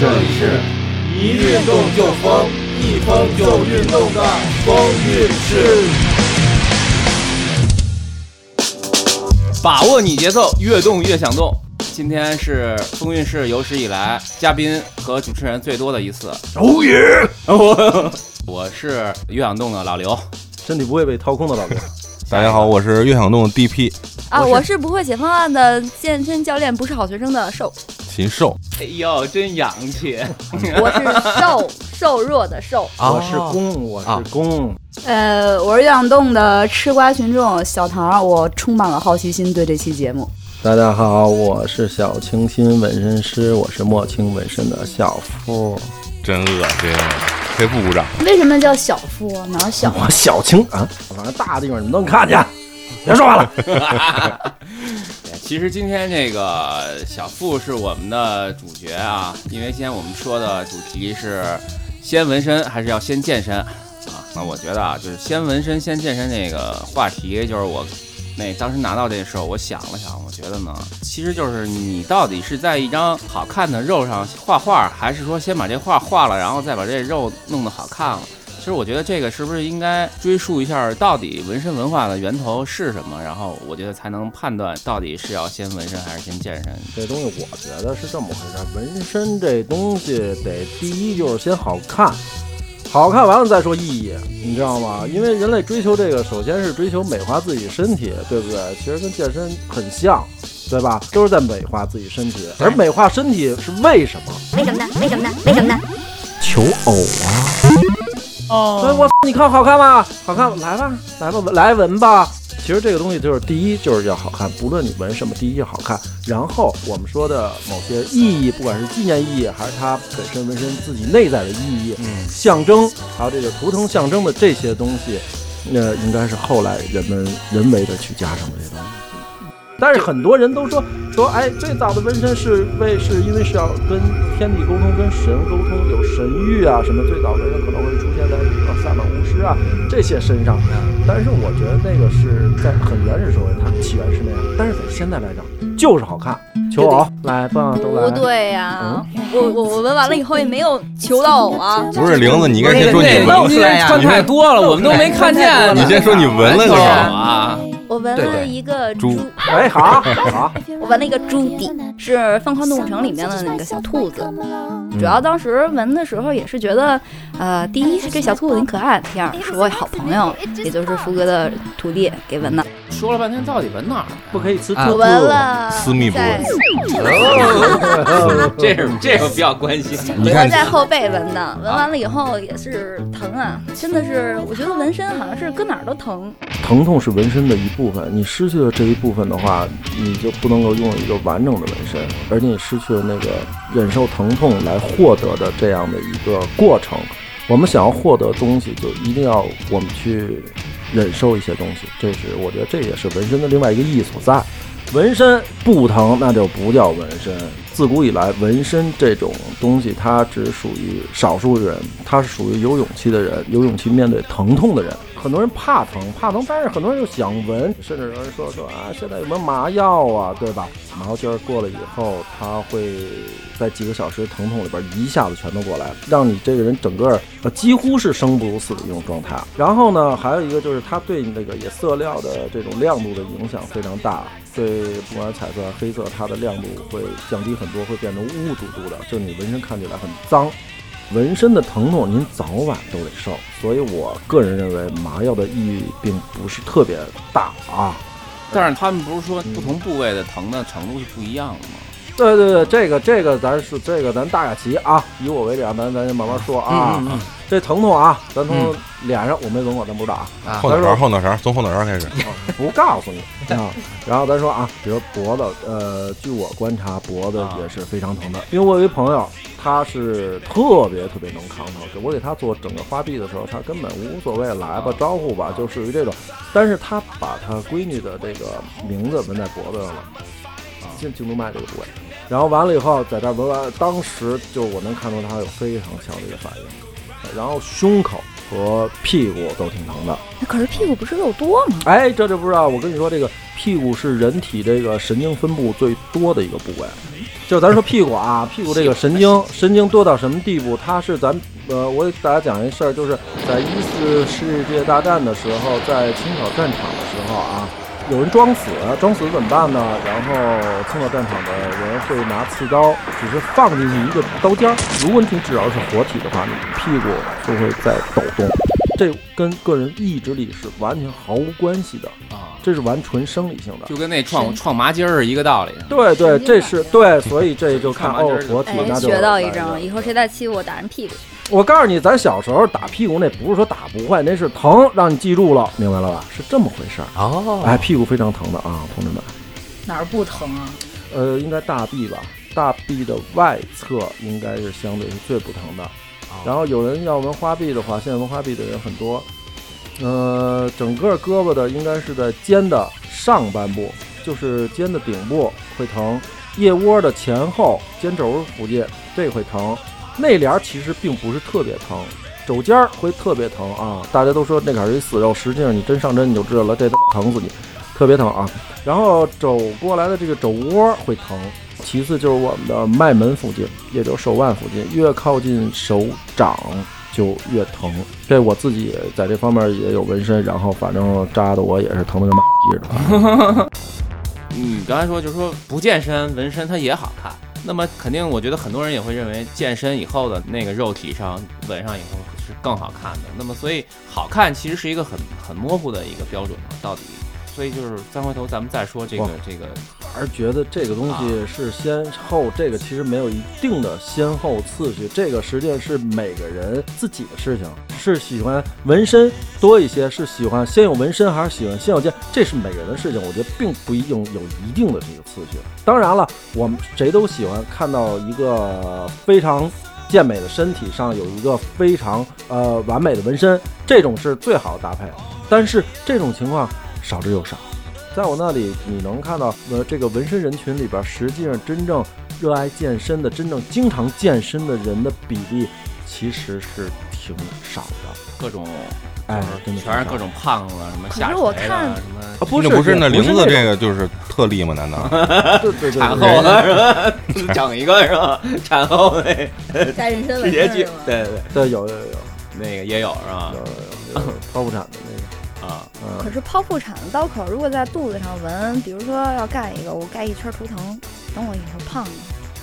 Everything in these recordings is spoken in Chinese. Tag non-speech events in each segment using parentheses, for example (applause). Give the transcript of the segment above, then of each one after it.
这里是一运动就疯，一疯就运动的风韵室。把握你节奏，越动越想动。今天是风韵室有史以来嘉宾和主持人最多的一次。哦耶！(laughs) 我我是越想动的老刘，身体不会被掏空的老刘。大家好，我是越想动的 DP 啊，我是不会写方案的健身教练，不是好学生的瘦。禽兽。哎呦，真洋气！(laughs) 我是瘦 (laughs) 瘦弱的瘦，我是公，我是公。呃，我是越想动的吃瓜群众小唐，我充满了好奇心对这期节目。大家好，我是小清新纹身师，我是莫青纹身的小付。真恶心，谁不鼓掌？为什么叫小付？哪小？我小青啊，反正大地方你们都能看见。(laughs) 别说话了。(laughs) 其实今天这个小付是我们的主角啊，因为今天我们说的主题是先纹身还是要先健身啊？那我觉得啊，就是先纹身先健身这个话题，就是我那当时拿到这时候，我想了想，我觉得呢，其实就是你到底是在一张好看的肉上画画，还是说先把这画画了，然后再把这肉弄得好看了？其实我觉得这个是不是应该追溯一下，到底纹身文化的源头是什么？然后我觉得才能判断到底是要先纹身还是先健身。这东西我觉得是这么回事，纹身这东西得第一就是先好看，好看完了再说意义，你知道吗？因为人类追求这个，首先是追求美化自己身体，对不对？其实跟健身很像，对吧？都是在美化自己身体，而美化身体是为什么？为什么呢？为什么呢？为什么呢？求偶啊！哦所以我你看好看吗？好看，来吧，来吧，来闻吧。其实这个东西就是第一就是要好看，不论你纹什么，第一要好看。然后我们说的某些意义，不管是纪念意义，还是它本身纹身自己内在的意义、嗯象征，还有这个图腾象征的这些东西，那应该是后来人们人为的去加上的这些东西。但是很多人都说说，哎，最早的纹身是为是因为是要跟天地沟通、跟神沟通，有神域啊什么。最早纹身可能会出现在比如说萨满巫师啊这些身上。但是我觉得那个是在很原始社会，它起源是那样。但是在现在来讲，就是好看。求偶，来吧，都来。不对呀，我我我纹完了以后也没有求到偶啊。不是玲子，你应该先说你那纹个，因为穿太多了，我们都没看见。你先说你纹了是是吧？啊？我纹了一个猪猪，哎，好好，(laughs) 我闻了一个猪底，是《疯狂动物城》里面的那个小兔子。主要当时闻的时候也是觉得，呃，第一是这小兔子挺可爱，第二是我好朋友，也就是福哥的徒弟给闻的。说了半天，到底闻哪儿？不可以吃兔我兔。纹了私密部位这是这个比较关心。我你看在后背闻的，闻完了以后也是疼啊，真的是，我觉得纹身好像是搁哪儿都疼。疼痛是纹身的一部部分，你失去了这一部分的话，你就不能够拥有一个完整的纹身，而且你失去了那个忍受疼痛来获得的这样的一个过程。我们想要获得东西，就一定要我们去忍受一些东西，这是我觉得这也是纹身的另外一个意义所在。纹身不疼，那就不叫纹身。自古以来，纹身这种东西，它只属于少数人，它是属于有勇气的人，有勇气面对疼痛的人。很多人怕疼，怕疼，但是很多人又想纹，甚至有人说说啊，现在有没有麻药啊，对吧？麻药劲儿过了以后，它会在几个小时疼痛里边一下子全都过来，让你这个人整个呃几乎是生不如死的一种状态。然后呢，还有一个就是它对你那个也色料的这种亮度的影响非常大，对不管彩色、黑色，它的亮度会降低很多，会变成雾嘟嘟的，就你纹身看起来很脏。纹身的疼痛您早晚都得受，所以我个人认为麻药的意义并不是特别大啊。但是他们不是说不同部位的疼的程度是不一样的吗？对对对，这个这个咱是这个咱大概齐啊，以我为例啊，咱咱慢慢说啊。嗯嗯这疼痛啊，咱从脸上我没纹过，咱不知道啊，后脑勺，后脑勺，从后脑勺开始。不告诉你啊。然后咱说啊，比如脖子，呃，据我观察，脖子也是非常疼的，因为我有一朋友，他是特别特别能扛疼，我给他做整个花臂的时候，他根本无所谓，来吧，招呼吧，就属于这种。但是他把他闺女的这个名字纹在脖子上了，颈颈动脉这个部位。然后完了以后，在这儿纹完，当时就我能看出他有非常强烈的一个反应，然后胸口和屁股都挺疼的。可是屁股不是肉多吗？哎，这就不知道。我跟你说，这个屁股是人体这个神经分布最多的一个部位，就咱说屁股啊，(laughs) 屁股这个神经神经多到什么地步？它是咱呃，我给大家讲一事儿，就是在一次世界大战的时候，在青岛战场的时候啊，有人装死，装死怎么办呢？然后冲到战场的人会拿刺刀，只是放进去一个刀尖儿，如果你只要是活体的话，你屁股就会在抖动。这跟个人意志力是完全毫无关系的，啊，这是完纯生理性的。就跟那创创麻筋儿是一个道理。对对，这是对，所以这就看 (laughs) 哦活体那，就学到一招，了以后谁再欺负我，打人屁股。我告诉你，咱小时候打屁股那不是说打不坏，那是疼，让你记住了，明白了吧？是这么回事儿。哦哎，屁股非常疼的啊，同志们。哪儿不疼啊？呃，应该大臂吧，大臂的外侧应该是相对是最不疼的。然后有人要纹花臂的话，现在纹花臂的人很多。呃，整个胳膊的应该是在肩的上半部，就是肩的顶部会疼，腋窝的前后肩轴附近这会疼，内帘儿其实并不是特别疼，肘尖儿会特别疼啊！大家都说那杆是一死肉，实际上你真上针你就知道了，这他妈疼死你，特别疼啊！然后肘过来的这个肘窝会疼，其次就是我们的脉门附近，也就是手腕附近，越靠近手掌就越疼。这我自己在这方面也有纹身，然后反正扎的我也是疼的跟妈 (laughs) 似的。你刚才说就是说不健身纹身它也好看，那么肯定我觉得很多人也会认为健身以后的那个肉体上纹上以后是更好看的。那么所以好看其实是一个很很模糊的一个标准嘛，到底。所以就是再回头咱们再说这个这个而觉得这个东西是先后，这个其实没有一定的先后次序，这个实际上是每个人自己的事情，是喜欢纹身多一些，是喜欢先有纹身还是喜欢先有剑，这是每个人的事情，我觉得并不一定有一定的这个次序。当然了，我们谁都喜欢看到一个非常。健美的身体上有一个非常呃完美的纹身，这种是最好的搭配。但是这种情况少之又少。在我那里，你能看到，呃，这个纹身人群里边，实际上真正热爱健身的、真正经常健身的人的比例其实是挺少的。各种哎真的全是各种胖子什么下可是我看什么啊，不是那不是那不玲子这个，就是特例吗？难道？(laughs) 对对对对，产后的是吧？整一个是吧？产后那加人参直接去纹对对对，对 (laughs) 有有有有那个也有是吧 (laughs) 有？有有剖腹产的那个，啊，嗯可，是剖腹产的刀口，如果在肚子上纹，比如说要盖一个，我盖一圈图腾，等我以后胖了，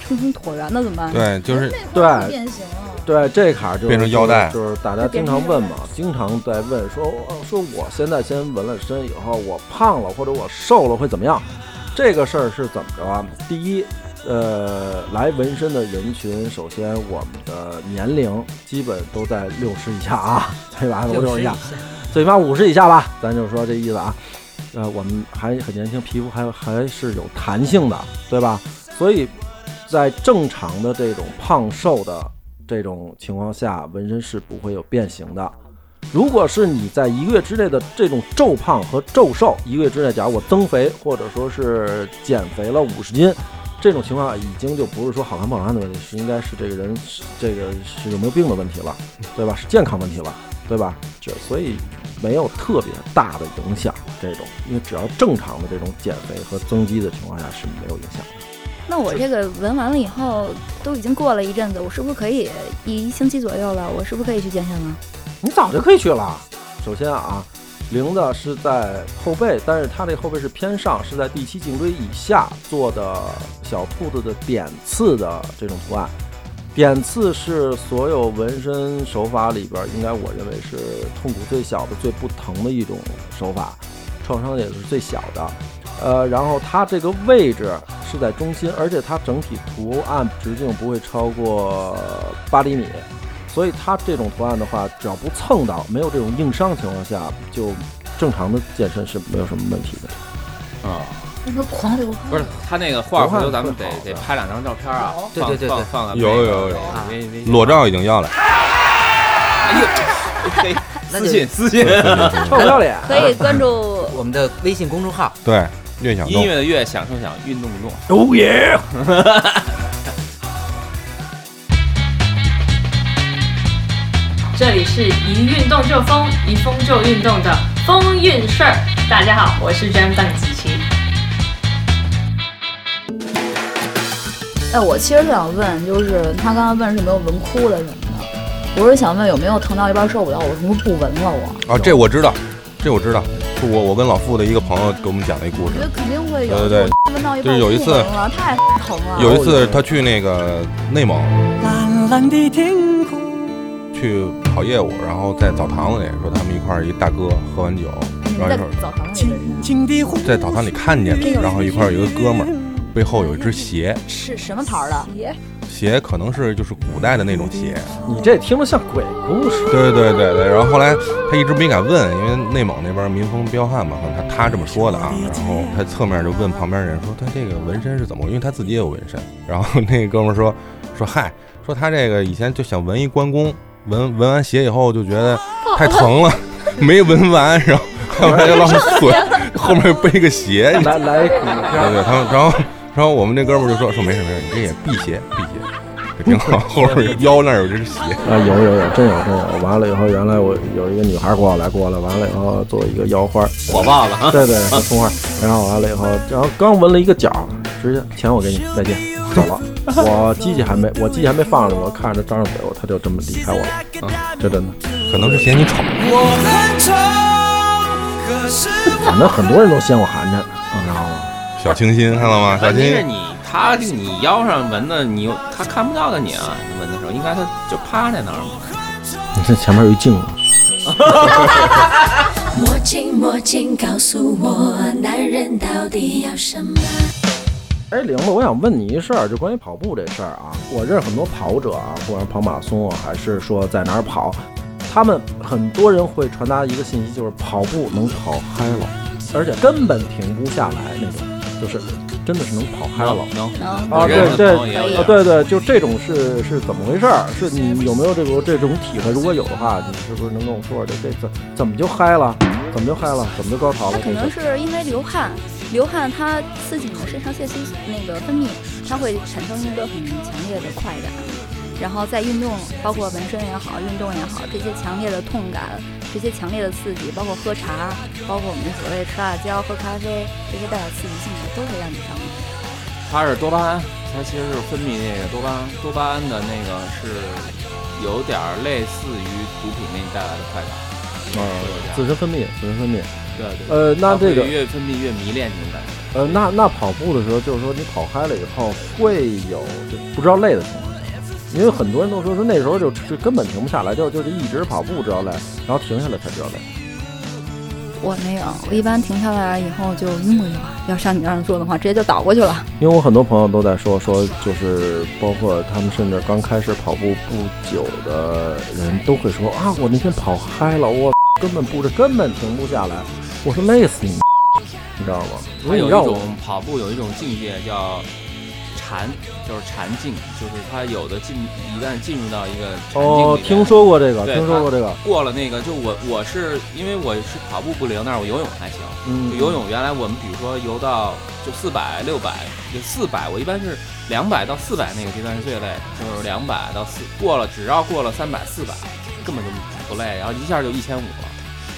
撑成椭圆的怎么办？对，就是对变形了。对这坎儿就变成腰带就是大家经常问嘛，经常在问说哦说我现在先纹了身以后，我胖了或者我瘦了会怎么样？这个事儿是怎么着啊？第一，呃，来纹身的人群，首先我们的年龄基本都在六十以下啊，对吧？六十以下，最起码五十以下吧，咱就说这意思啊。呃，我们还很年轻，皮肤还还是有弹性的，对吧？所以在正常的这种胖瘦的这种情况下，纹身是不会有变形的。如果是你在一个月之内的这种骤胖和骤瘦，一个月之内，假如我增肥或者说是减肥了五十斤，这种情况已经就不是说好看不好看的问题，是应该是这个人这个是有没有病的问题了，对吧？是健康问题了，对吧？这所以没有特别大的影响，这种因为只要正常的这种减肥和增肌的情况下是没有影响的。那我这个纹完了以后，都已经过了一阵子，我是不是可以一星期左右了？我是不是可以去健身了？你早就可以去了。首先啊，零的是在后背，但是它这后背是偏上，是在第七颈椎以下做的小兔子的点刺的这种图案。点刺是所有纹身手法里边，应该我认为是痛苦最小的、最不疼的一种手法，创伤也是最小的。呃，然后它这个位置是在中心，而且它整体图案直径不会超过八厘米，所以它这种图案的话，只要不蹭到，没有这种硬伤情况下，就正常的健身是没有什么问题的。啊，那个狂流汗不是他那个画，回头咱们得得拍两张照片啊，对对对对放放放有有有微微裸照已经要了，哎呦，(laughs) 私信私信，臭不要脸！可以关注我们的微信公众号，对，越享音。乐的乐，享受享，运动的动。哦耶！这里是一运动就疯，一疯就运动的风韵事儿。大家好，我是 Jam 邓子哎，我其实是想问，就是他刚刚问是有没有纹哭了什么的，我是想问有没有疼到一半受不了，我是不是不纹了我？啊，这我知道，这我知道，是我我跟老傅的一个朋友给我们讲的一故事我觉。得肯定会有。对对对我纹到一半就是有一次不纹了，太疼了。有一次他去那个内蒙蓝蓝的天空。去跑业务，然后在澡堂子里说他们一块儿一大哥喝完酒，然后一会儿澡堂里在澡堂里看见的，然后一块儿有一个哥们儿背后有一只鞋，是什么牌儿的？鞋鞋可能是就是古代的那种鞋，你这听着像鬼故事。对对对对，然后后来他一直没敢问，因为内蒙那边民风彪悍嘛，可能他他这么说的啊。然后他侧面就问旁边人说他这个纹身是怎么？因为他自己也有纹身。然后那哥们儿说说嗨，说他这个以前就想纹一关公，纹纹完鞋以后就觉得太疼了，(laughs) 没纹完，然后 (laughs) 后来就浪 (laughs) 损，后面背个鞋，你来来一股对对，他们然后然后我们那哥们就说说没事没事，你这也辟邪辟邪，这挺好，后边腰那儿有只鞋。(laughs) 啊，有有有，真有真有。完了以后，原来我有一个女孩过来过来，完了以后做一个腰花，(laughs) 火爆了啊！对对，葱花。然后完了以后，然后刚纹了一个角，直接钱 (laughs) 我给你，再见，走了。我机器还没，我机器还没放着，我看着张着嘴，我他就这么离开我了。啊，这真的。可能是嫌你丑。我很丑，可是反正很多人都嫌我寒碜，你知道吗？小清新，看到吗？小清新，是你他你腰上纹的，你他看不到的你啊，你纹的时候应该他就趴在那儿嘛。你这前面有一镜子，墨镜墨镜，告诉我，男人到底要什么？哎，玲子，我想问你一事儿，就关于跑步这事儿啊。我认识很多跑者啊，不管是跑马拉松啊，还是说在哪儿跑，他们很多人会传达一个信息，就是跑步能跑嗨了，而且根本停不下来那种，就是真的是能跑嗨了。能能啊，对对啊，对对，就这种是是怎么回事儿？是你有没有这个这种体会？如果有的话，你是不是能跟我说说这这怎怎么就嗨了？怎么就嗨了？怎么就高潮了？它可能是是因为流汗，流汗它刺激你的肾上腺素那个分泌，它会产生一个很强烈的快感。然后在运动，包括纹身也好，运动也好，这些强烈的痛感，这些强烈的刺激，包括喝茶，包括我们所谓吃辣椒、喝咖啡，这些带有刺激性的，都会让你上瘾。它是多巴胺，它其实是分泌那个多巴胺，多巴胺的那个是有点类似于毒品给你带来的快感。嗯，自身分泌，自身分泌。对对。呃，那这个越分泌越迷恋这种感觉。呃，那那跑步的时候，就是说你跑嗨了以后，会有就不知道累的情况下，因为很多人都说说那时候就就根本停不下来，就就是一直跑步知道累，然后停下来才知道累。我没有，我一般停下来以后就晕过去了。要像你这样做的话，直接就倒过去了。因为我很多朋友都在说说，就是包括他们甚至刚开始跑步不久的人都会说啊，我那天跑嗨了，我 (laughs) 根本不是根本停不下来。我说累死你，你知道吗？因它有一种跑步有一种境界叫禅，就是禅境，就是他有的进一旦进入到一个哦听说过这个，对听说过这个，过了那个，就我我是因为我是跑步不灵，但是我游泳还行。嗯就，游泳原来我们比如说游到就四百、六百，就四百，我一般是两百到四百那个阶段是最累的，就是两百到四过了，只要过了三百、四百，根本就不累，然后一下就一千五了。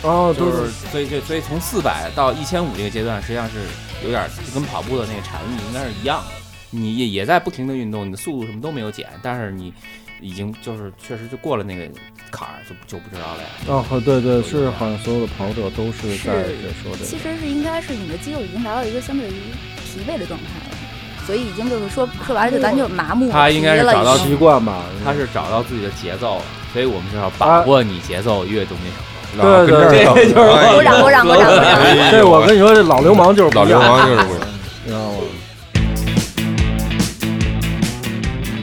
哦，就就是所以就所以从四百到一千五这个阶段，实际上是有点儿就跟跑步的那个禅意应该是一样的。你也也在不停的运动，你的速度什么都没有减，但是你已经就是确实就过了那个坎儿，就就不知道了呀。哦，对对，是好像所有的跑者都是是在这说这个。其实是应该是你的肌肉已经达到一个相对于疲惫的状态了，所以已经就是说说白了就咱就麻木了。他应该是找到习惯吧，他是找到自己的节奏了，所以我们就要把握你节奏越动那什么。对对对有鼓掌鼓掌鼓掌鼓掌哎呦这 (laughs) 我跟你说，这老流氓就是老流，氓就是不一样。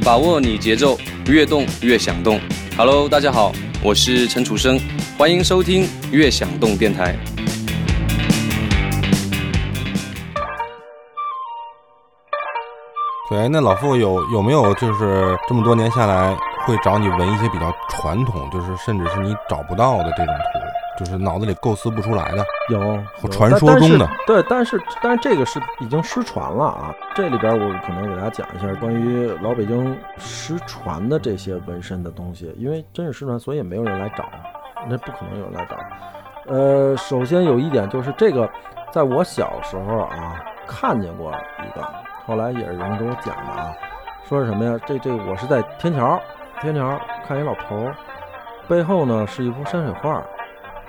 把握你节奏，越动越想动。Hello，大家好，我是陈楚生，欢迎收听越想动电台。对，那老傅有有没有就是这么多年下来，会找你纹一些比较传统，就是甚至是你找不到的这种图，就是脑子里构思不出来的？有或传说中的，对，但是但是这个是已经失传了啊。这里边我可能给大家讲一下关于老北京失传的这些纹身的东西，因为真是失传，所以也没有人来找，那不可能有人来找。呃，首先有一点就是这个，在我小时候啊看见过一个，后来也是人给我讲的啊，说是什么呀？这这我是在天桥，天桥看一老头儿，背后呢是一幅山水画儿。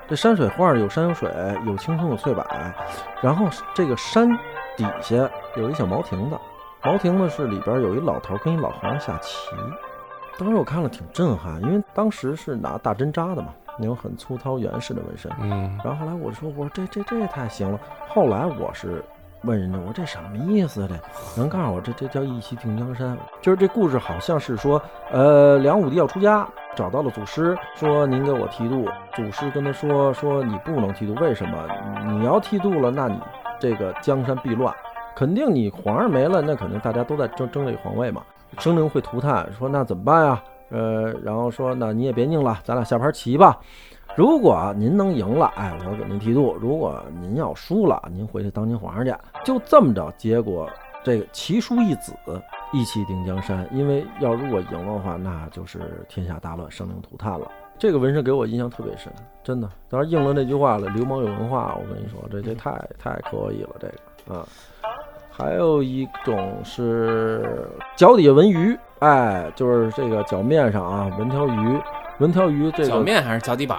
这山水画儿有山有水，有青松有翠柏，然后这个山底下有一小茅亭子，茅亭子是里边有一老头儿跟一老和尚下棋。当时我看了挺震撼，因为当时是拿大针扎的嘛，那种很粗糙原始的纹身。嗯，然后后来我就说，我说这这这也太行了。后来我是问人家，我这什么意思？这能告诉我这这叫一骑定江山？就是这故事好像是说，呃，梁武帝要出家，找到了祖师，说您给我剃度。祖师跟他说说你不能剃度，为什么？你要剃度了，那你这个江山必乱，肯定你皇上没了，那肯定大家都在争争这个皇位嘛，生灵会涂炭。说那怎么办呀？呃，然后说那你也别拧了，咱俩下盘棋吧。如果您能赢了，哎，我给您剃度；如果您要输了，您回去当您皇上去。就这么着，结果这个棋书一子，一骑定江山。因为要如果赢了的话，那就是天下大乱，生灵涂炭了。这个纹身给我印象特别深，真的。当然应了那句话了，流氓有文化。我跟你说，这这太太可以了，这个啊。还有一种是脚底下纹鱼，哎，就是这个脚面上啊纹条鱼，纹条鱼这个脚面还是脚底板？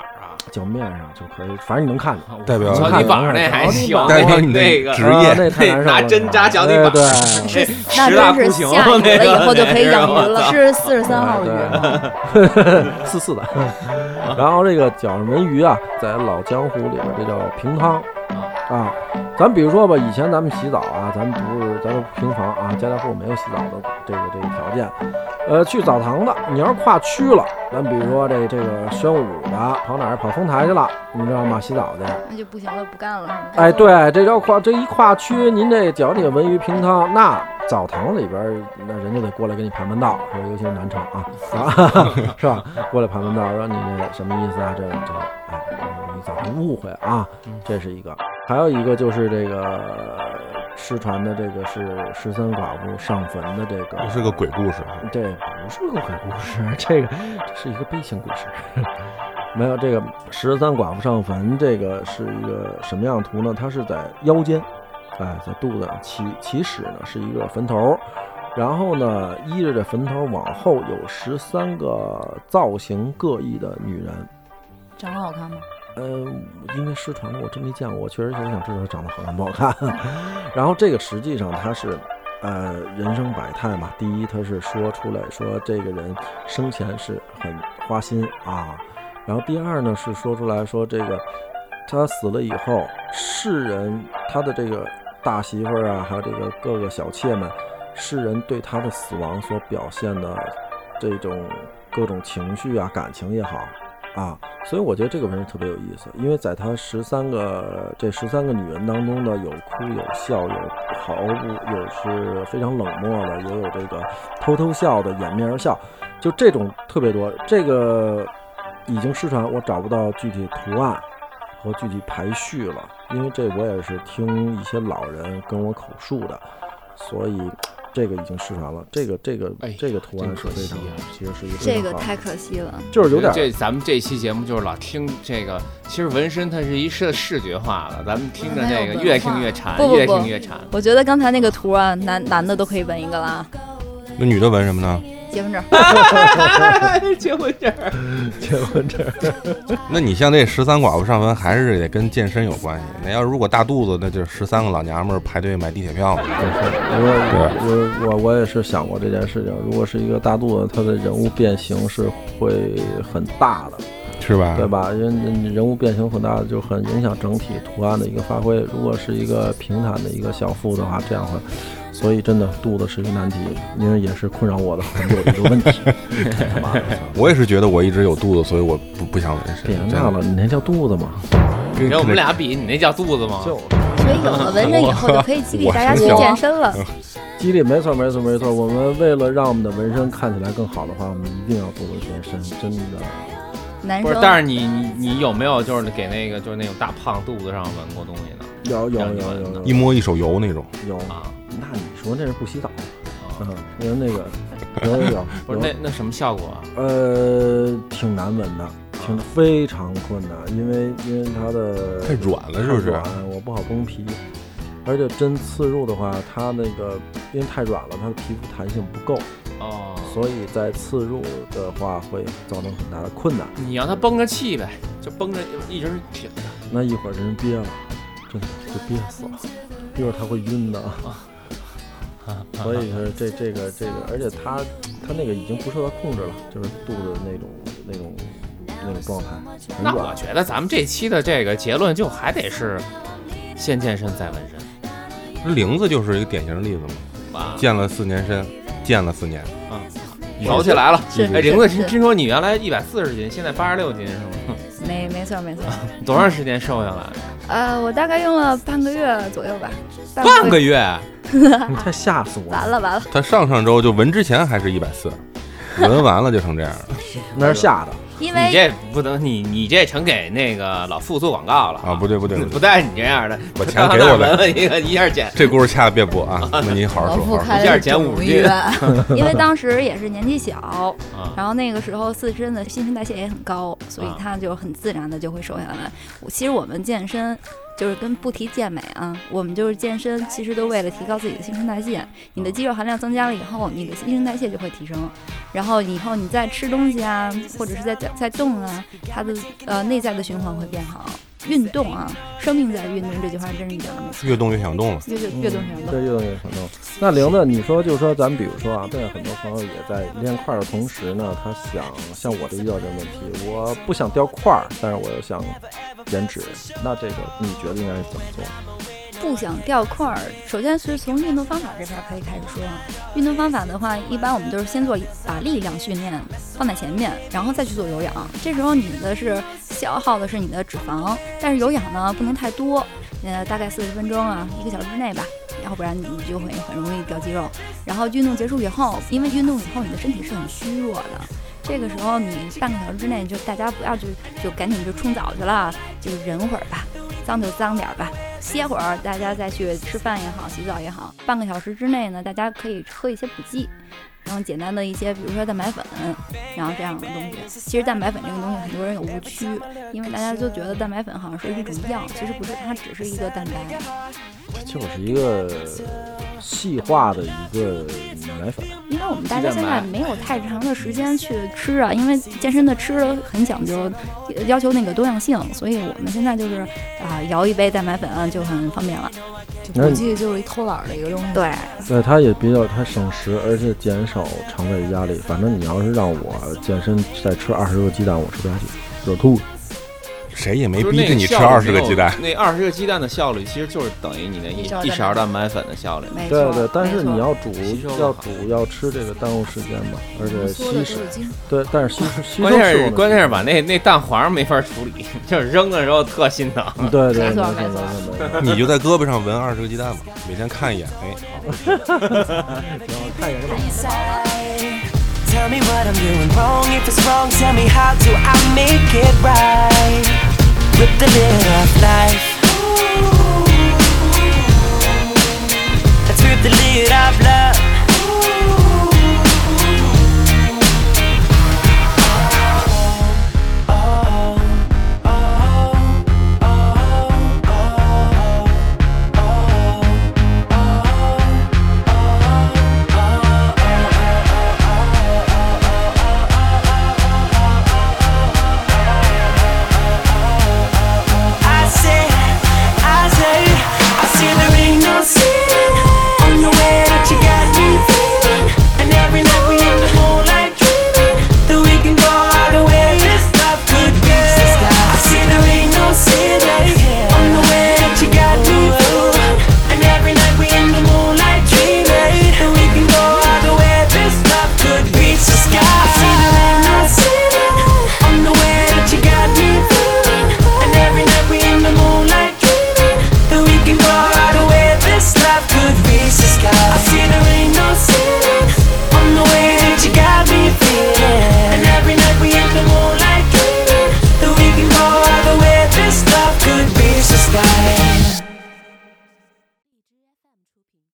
脚面上就可以，反正你能看见，代表脚底板那还行，代表你那个的职业。那太难受了。拿针扎脚底板，对，(laughs) 那真是下雨了以后就可以养鱼那个了，是四十三号鱼吗？(laughs) 四四的。(laughs) 然后这个脚上纹鱼啊，在老江湖里边这叫平汤啊。咱比如说吧，以前咱们洗澡啊，咱们不是咱们平房啊，家家户户没有洗澡的这个这个条件。呃，去澡堂子，你要是跨区了，咱比如说这这个宣武的跑哪儿跑丰台去了，你知道吗？洗澡去。那就不行了，不干了，是吗？哎，对，这叫跨这一跨区，您这脚底下纹鱼平汤，那澡堂里边儿那人家得过来给你盘盘道，说尤其是南城啊，啊，(laughs) 是吧？过来盘盘道，说你这什么意思啊？这这，哎，你造成误会啊，这是一个。还有一个就是这个失传的这个是十三寡妇上坟的这个，这是个鬼故事，这不是个鬼故事，(laughs) 这个这是一个悲情故事。(laughs) 没有这个十三寡妇上坟，这个是一个什么样的图呢？它是在腰间，哎，在肚子上起起始呢是一个坟头，然后呢依着这坟头往后有十三个造型各异的女人。长得好看吗？呃，因为失传了，我真没见过，我确实也想知道她长得好看不好看。(laughs) 然后这个实际上它是，呃，人生百态嘛。第一，他是说出来说这个人生前是很花心啊。然后第二呢是说出来说这个他死了以后，世人他的这个大媳妇儿啊，还有这个各个小妾们，世人对他的死亡所表现的这种各种情绪啊、感情也好啊，所以我觉得这个纹身特别有意思，因为在他十三个这十三个女人当中呢，有哭有笑，有毫不有是非常冷漠的，也有这个偷偷笑的，掩面而笑，就这种特别多。这个已经失传，我找不到具体图案和具体排序了，因为这我也是听一些老人跟我口述的，所以这个已经失传了。这个这个哎这个图案是真可惜非常啊，其实是一个这个太可惜了。就是有点这咱们这期节目就是老听这个，其实纹身它是一视视觉化的，咱们听着这个越听越馋，越听越馋。我觉得刚才那个图啊，男男的都可以纹一个啦，那女的纹什么呢？结婚证。(laughs) 结婚证，(laughs) 结婚证。(laughs) 那你像这十三寡妇上坟，还是得跟健身有关系。那要如果大肚子，那就是十三个老娘们儿排队买地铁票嘛。我我我我也是想过这件事情。如果是一个大肚子，他的人物变形是会很大的，是吧？对吧？因为人物变形很大的，就很影响整体图案的一个发挥。如果是一个平坦的一个小腹的话，这样会，所以真的肚子是一个难题，因为也是困扰我的很久的一个问题。他妈的我也是觉得我一直有肚子，所以我不不想纹身。别闹了，你那叫肚子吗？跟跟我们俩比，你那叫肚子吗？就所以有了纹身以后，就可以激励大家去健身了。(laughs) 激励，没错没错没错。我们为了让我们的纹身看起来更好的话，我们一定要多多健身，真的。不是，但是你你你有没有就是给那个就是那种大胖肚子上纹过东西呢？有有有有一摸一手油那种。有啊，那你说那是不洗澡？啊嗯，因为那个 (laughs) 有有有，(laughs) 不是那那什么效果啊？呃，挺难闻的，挺非常困难，因为因为它的太软了是不是软我不好崩皮，而且针刺入的话，它那个因为太软了，它的皮肤弹性不够，哦，所以在刺入的话会造成很大的困难。你让它崩个气呗，就崩着一直挺着。那一会儿人憋了，真的就憋死了，一会儿它会晕的。所以是这这个这个，而且他他那个已经不受他控制了，就是肚子那种那种那种状态。很那我觉得咱们这期的这个结论就还得是先健身再纹身玲子就是一个典型的例子嘛，啊。健了四年身，健了四年啊，跑起来了，是哎，玲子，是听听说你原来一百四十斤，现在八十六斤是吗？没没错没错。多长时间瘦下来？呃，我大概用了半个月左右吧。半个月，你 (laughs) 太吓死我了，完了完了，他上上周就纹之前还是一百四，纹完了就成这样了 (laughs) 那是吓的。因为你这不能，你你这成给那个老傅做广告了啊！不对不对，不带你这样的，把钱给我纹一个一下减，这故事掐的别播啊！(laughs) 那你好好说，好好说。一下减五斤因为当时也是年纪小，啊然后那个时候自身的新陈代谢也很高，所以啊他就很自然的就会瘦下来。其实我们健身就是跟不提健美啊，我们就是健身，其实都为了提高自己的新陈代谢。你的肌肉含量增加了以后，你的新陈代谢就会提升，然后以后你再吃东西啊，或者是在在动啊，它的呃内在的循环会变好。运动啊，生命在于运动，这句话真是一点都没错。越动越想动了。越越越动越想动。对，越动越想动。那玲子，你说，就是说咱们比如说啊，现在很多朋友也在练块儿的同时呢，他想像我这遇到这个问题，我不想掉块儿，但是我又想减脂，那这个你觉得应该是怎么做？不想掉块儿，首先是从运动方法这边可以开始说。运动方法的话，一般我们都是先做把力量训练放在前面，然后再去做有氧。这时候你的是消耗的是你的脂肪，但是有氧呢不能太多，呃，大概四十分钟啊，一个小时之内吧，要不然你就会很容易掉肌肉。然后运动结束以后，因为运动以后你的身体是很虚弱的。这个时候，你半个小时之内就大家不要去就赶紧就冲澡去了，就忍会儿吧，脏就脏点儿吧，歇会儿，大家再去吃饭也好，洗澡也好。半个小时之内呢，大家可以喝一些补剂，然后简单的一些，比如说蛋白粉，然后这样的东西。其实蛋白粉这个东西很多人有误区，因为大家都觉得蛋白粉好像是一种药，其实不是，它只是一个蛋白。就是一个细化的一个奶粉。因为我们大家现在没有太长的时间去吃啊，因为健身的吃很讲究，要求那个多样性，所以我们现在就是啊、摇一杯蛋白粉就很方便了。那估计就是一偷懒的一个东西。对，对，它也比较它省时，而且减少肠胃压力。反正你要是让我健身再吃二十个鸡蛋，我吃不下去，热吐。谁也没逼着你吃二十个鸡蛋。那二十个鸡蛋的效率，其实就是等于你那一一勺蛋蛋白粉的效率。对对，但是你要煮要煮要吃这个耽误时间嘛，而且吸收对，但是吸收吸收关键是是关键是把那那蛋黄没法处理，(laughs) 就是扔的时候特心疼。对对，没错没没错。你就在胳膊上纹二十个鸡蛋吧，每天看一眼，哎，好。(laughs) 看一眼就好。Tell me what I'm doing wrong. If it's wrong, tell me how do I make it right? Rip the lid off life. Let's rip the lid off love.